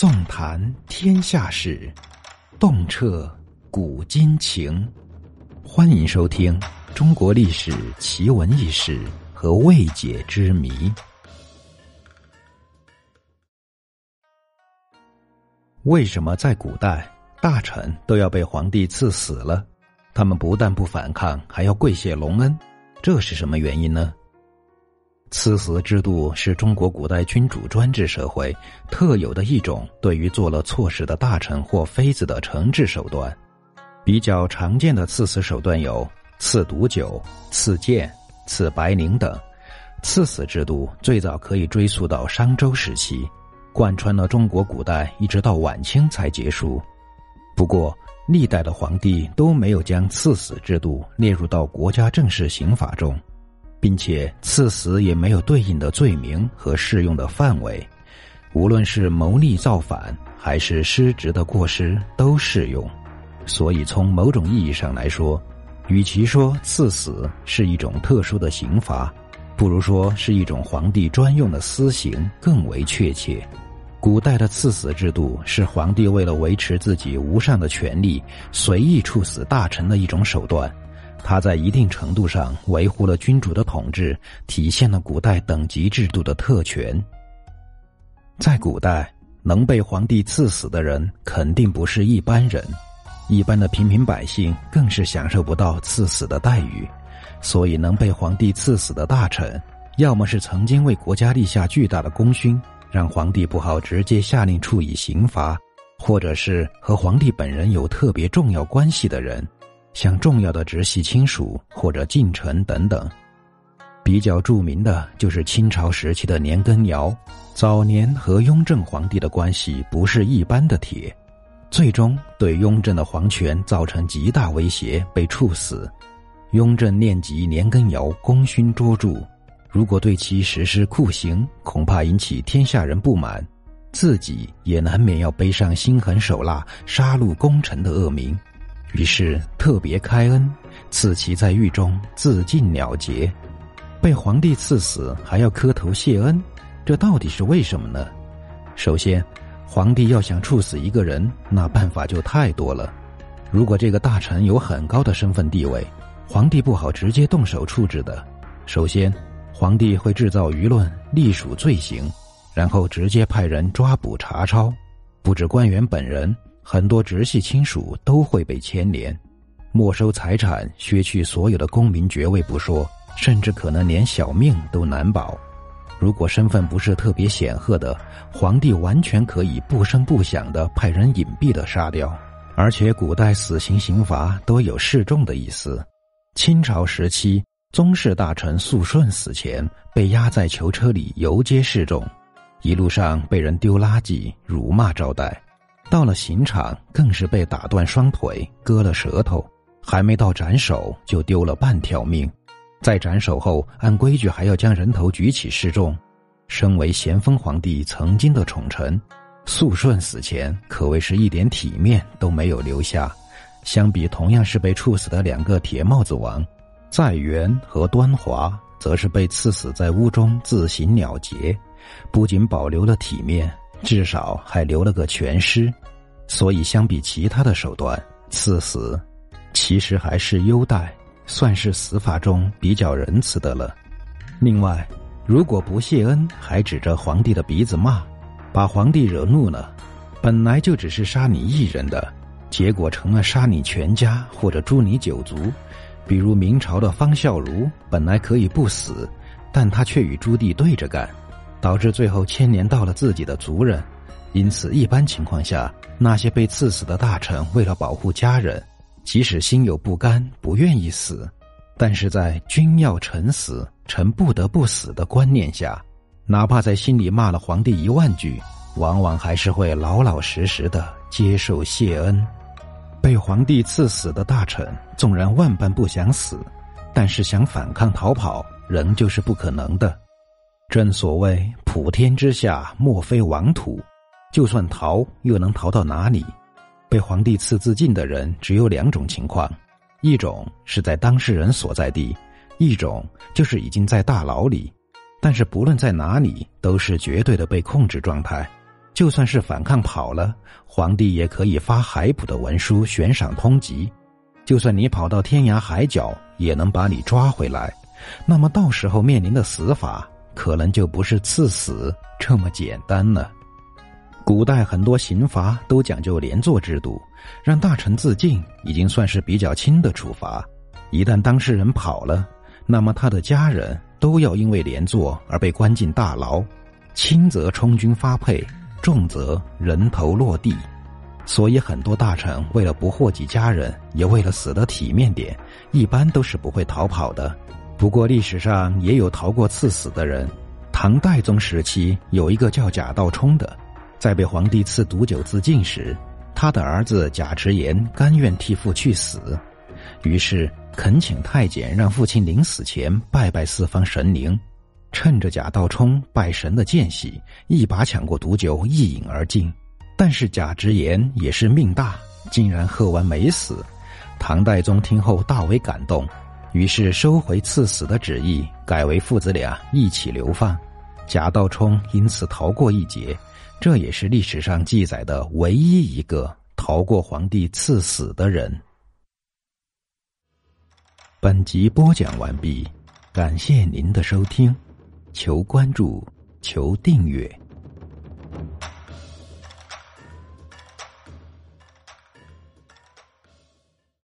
纵谈天下事，洞彻古今情。欢迎收听《中国历史奇闻异事和未解之谜》。为什么在古代大臣都要被皇帝赐死了？他们不但不反抗，还要跪谢隆恩，这是什么原因呢？赐死制度是中国古代君主专制社会特有的一种对于做了错事的大臣或妃子的惩治手段。比较常见的赐死手段有赐毒酒、赐剑、赐白绫等。赐死制度最早可以追溯到商周时期，贯穿了中国古代，一直到晚清才结束。不过，历代的皇帝都没有将赐死制度列入到国家正式刑法中。并且赐死也没有对应的罪名和适用的范围，无论是谋逆造反还是失职的过失都适用。所以从某种意义上来说，与其说赐死是一种特殊的刑罚，不如说是一种皇帝专用的私刑更为确切。古代的赐死制度是皇帝为了维持自己无上的权力，随意处死大臣的一种手段。他在一定程度上维护了君主的统治，体现了古代等级制度的特权。在古代，能被皇帝赐死的人肯定不是一般人，一般的平民百姓更是享受不到赐死的待遇。所以，能被皇帝赐死的大臣，要么是曾经为国家立下巨大的功勋，让皇帝不好直接下令处以刑罚；或者是和皇帝本人有特别重要关系的人。像重要的直系亲属或者近臣等等，比较著名的就是清朝时期的年羹尧，早年和雍正皇帝的关系不是一般的铁，最终对雍正的皇权造成极大威胁，被处死。雍正念及年羹尧功勋卓著，如果对其实施酷刑，恐怕引起天下人不满，自己也难免要背上心狠手辣、杀戮功臣的恶名。于是特别开恩，赐其在狱中自尽了结。被皇帝赐死还要磕头谢恩，这到底是为什么呢？首先，皇帝要想处死一个人，那办法就太多了。如果这个大臣有很高的身份地位，皇帝不好直接动手处置的。首先，皇帝会制造舆论，隶属罪行，然后直接派人抓捕查抄，不止官员本人。很多直系亲属都会被牵连，没收财产、削去所有的公民爵位不说，甚至可能连小命都难保。如果身份不是特别显赫的，皇帝完全可以不声不响的派人隐蔽的杀掉。而且古代死刑刑罚都有示众的意思。清朝时期，宗室大臣肃顺死前被压在囚车里游街示众，一路上被人丢垃圾、辱骂招待。到了刑场，更是被打断双腿、割了舌头，还没到斩首就丢了半条命。在斩首后，按规矩还要将人头举起示众。身为咸丰皇帝曾经的宠臣，肃顺死前可谓是一点体面都没有留下。相比同样是被处死的两个铁帽子王，在元和端华，则是被赐死在屋中自行了结，不仅保留了体面。至少还留了个全尸，所以相比其他的手段，赐死其实还是优待，算是死法中比较仁慈的了。另外，如果不谢恩，还指着皇帝的鼻子骂，把皇帝惹怒了，本来就只是杀你一人的，结果成了杀你全家或者诛你九族。比如明朝的方孝孺，本来可以不死，但他却与朱棣对着干。导致最后牵连到了自己的族人，因此一般情况下，那些被赐死的大臣为了保护家人，即使心有不甘，不愿意死，但是在君要臣死，臣不得不死的观念下，哪怕在心里骂了皇帝一万句，往往还是会老老实实的接受谢恩。被皇帝赐死的大臣，纵然万般不想死，但是想反抗逃跑，仍旧是不可能的。正所谓普天之下莫非王土，就算逃又能逃到哪里？被皇帝赐自尽的人只有两种情况：一种是在当事人所在地，一种就是已经在大牢里。但是不论在哪里，都是绝对的被控制状态。就算是反抗跑了，皇帝也可以发海捕的文书悬赏通缉。就算你跑到天涯海角，也能把你抓回来。那么到时候面临的死法，可能就不是赐死这么简单了。古代很多刑罚都讲究连坐制度，让大臣自尽已经算是比较轻的处罚。一旦当事人跑了，那么他的家人都要因为连坐而被关进大牢，轻则充军发配，重则人头落地。所以很多大臣为了不祸及家人，也为了死得体面点，一般都是不会逃跑的。不过历史上也有逃过赐死的人。唐代宗时期有一个叫贾道冲的，在被皇帝赐毒酒自尽时，他的儿子贾直言甘愿替父去死，于是。恳请太监让父亲临死前拜拜四方神灵，趁着贾道冲拜神的间隙，一把抢过毒酒一饮而尽。但是贾直言也是命大，竟然喝完没死。唐代宗听后大为感动，于是收回赐死的旨意，改为父子俩一起流放。贾道冲因此逃过一劫，这也是历史上记载的唯一一个逃过皇帝赐死的人。本集播讲完毕，感谢您的收听，求关注，求订阅。